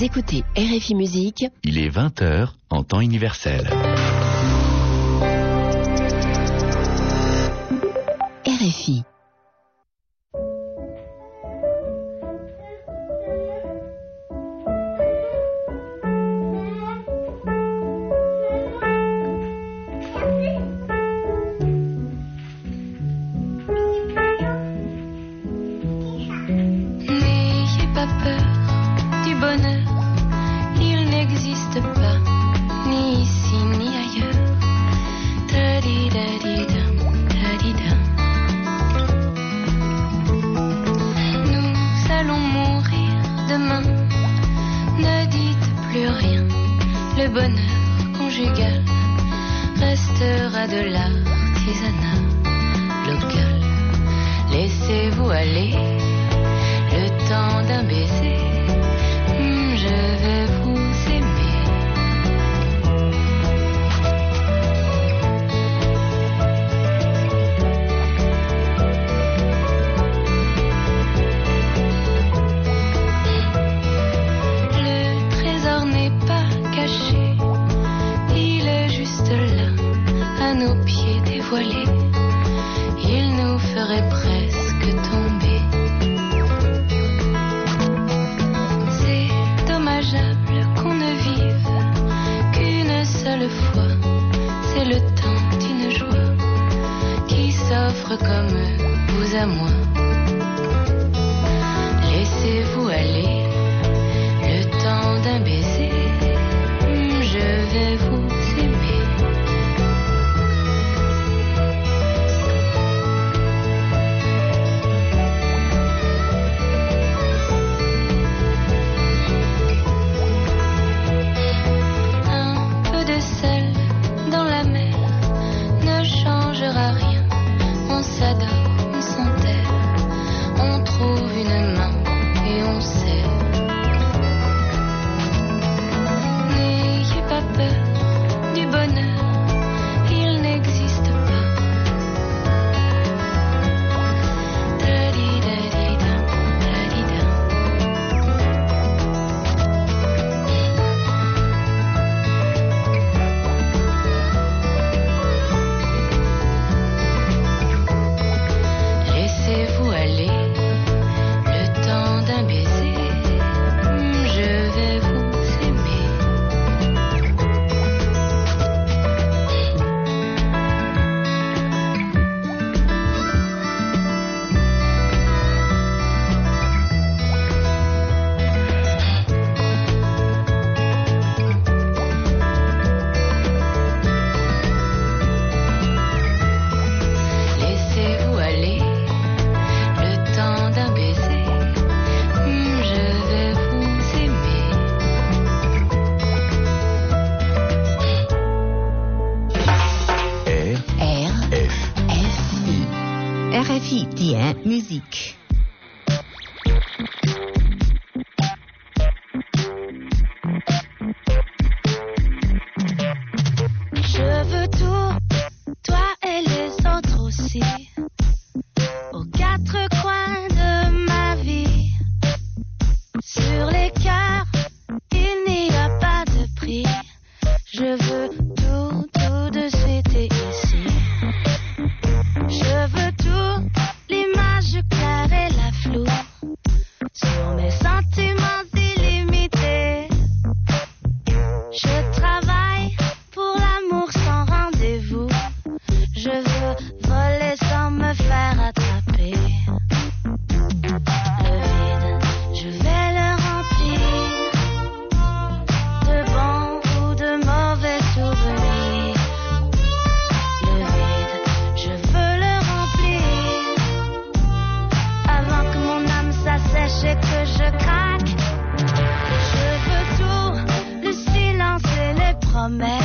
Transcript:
Vous écoutez RFI Musique. Il est 20h en temps universel. RFI. le bonheur conjugal restera de l'artisanat local. Laissez-vous aller le temps d'un baiser. Hmm, je vais presque tombé. C'est dommageable qu'on ne vive qu'une seule fois. C'est le temps d'une joie qui s'offre comme vous à moi. Laissez-vous aller. Musique. on there.